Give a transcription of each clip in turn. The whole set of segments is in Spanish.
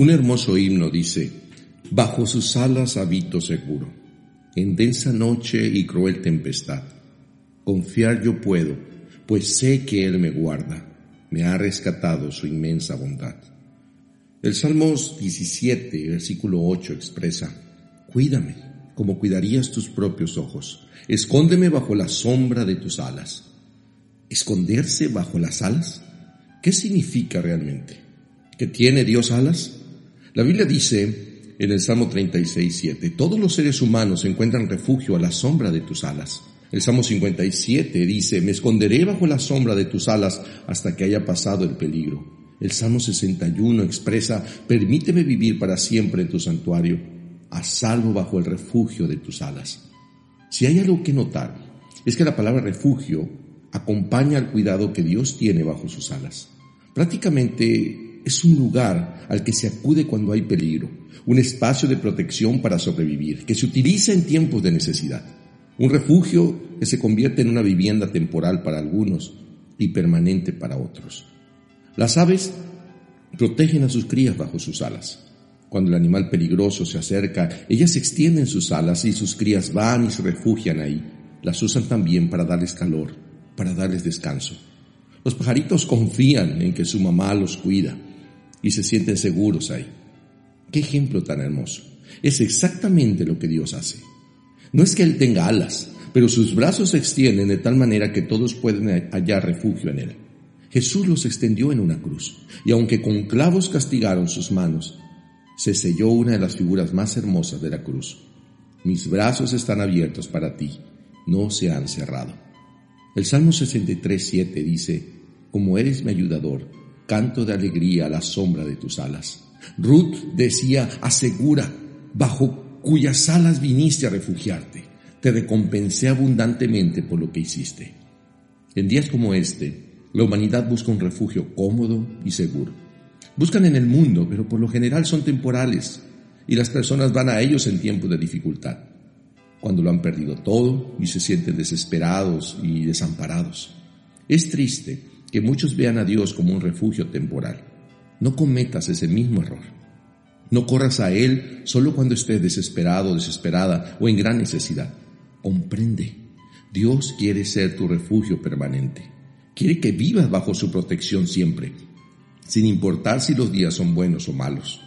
Un hermoso himno dice, Bajo sus alas habito seguro, en densa noche y cruel tempestad. Confiar yo puedo, pues sé que Él me guarda, me ha rescatado su inmensa bondad. El Salmos 17, versículo 8 expresa, Cuídame como cuidarías tus propios ojos, escóndeme bajo la sombra de tus alas. ¿Esconderse bajo las alas? ¿Qué significa realmente? ¿Que tiene Dios alas? La Biblia dice en el Salmo 36, 7, todos los seres humanos encuentran refugio a la sombra de tus alas. El Salmo 57 dice, me esconderé bajo la sombra de tus alas hasta que haya pasado el peligro. El Salmo 61 expresa, permíteme vivir para siempre en tu santuario, a salvo bajo el refugio de tus alas. Si hay algo que notar, es que la palabra refugio acompaña al cuidado que Dios tiene bajo sus alas. Prácticamente es un lugar al que se acude cuando hay peligro, un espacio de protección para sobrevivir, que se utiliza en tiempos de necesidad, un refugio que se convierte en una vivienda temporal para algunos y permanente para otros. Las aves protegen a sus crías bajo sus alas. Cuando el animal peligroso se acerca, ellas extienden sus alas y sus crías van y se refugian ahí. Las usan también para darles calor, para darles descanso. Los pajaritos confían en que su mamá los cuida y se sienten seguros ahí. Qué ejemplo tan hermoso. Es exactamente lo que Dios hace. No es que Él tenga alas, pero sus brazos se extienden de tal manera que todos pueden hallar refugio en Él. Jesús los extendió en una cruz, y aunque con clavos castigaron sus manos, se selló una de las figuras más hermosas de la cruz. Mis brazos están abiertos para ti, no se han cerrado. El Salmo 63, 7 dice, Como eres mi ayudador, canto de alegría a la sombra de tus alas. Ruth decía, asegura, bajo cuyas alas viniste a refugiarte, te recompensé abundantemente por lo que hiciste. En días como este, la humanidad busca un refugio cómodo y seguro. Buscan en el mundo, pero por lo general son temporales, y las personas van a ellos en tiempos de dificultad, cuando lo han perdido todo y se sienten desesperados y desamparados. Es triste que muchos vean a Dios como un refugio temporal. No cometas ese mismo error. No corras a Él solo cuando estés desesperado, desesperada o en gran necesidad. Comprende. Dios quiere ser tu refugio permanente. Quiere que vivas bajo su protección siempre, sin importar si los días son buenos o malos.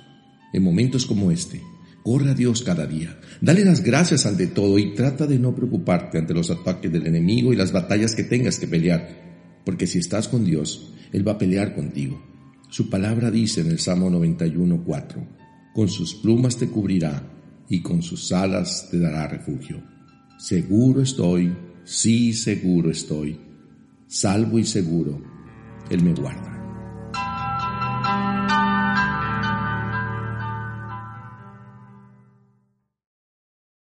En momentos como este, corre a Dios cada día. Dale las gracias ante todo y trata de no preocuparte ante los ataques del enemigo y las batallas que tengas que pelear porque si estás con Dios, Él va a pelear contigo. Su palabra dice en el Salmo 91.4, con sus plumas te cubrirá y con sus alas te dará refugio. Seguro estoy, sí seguro estoy, salvo y seguro, Él me guarda.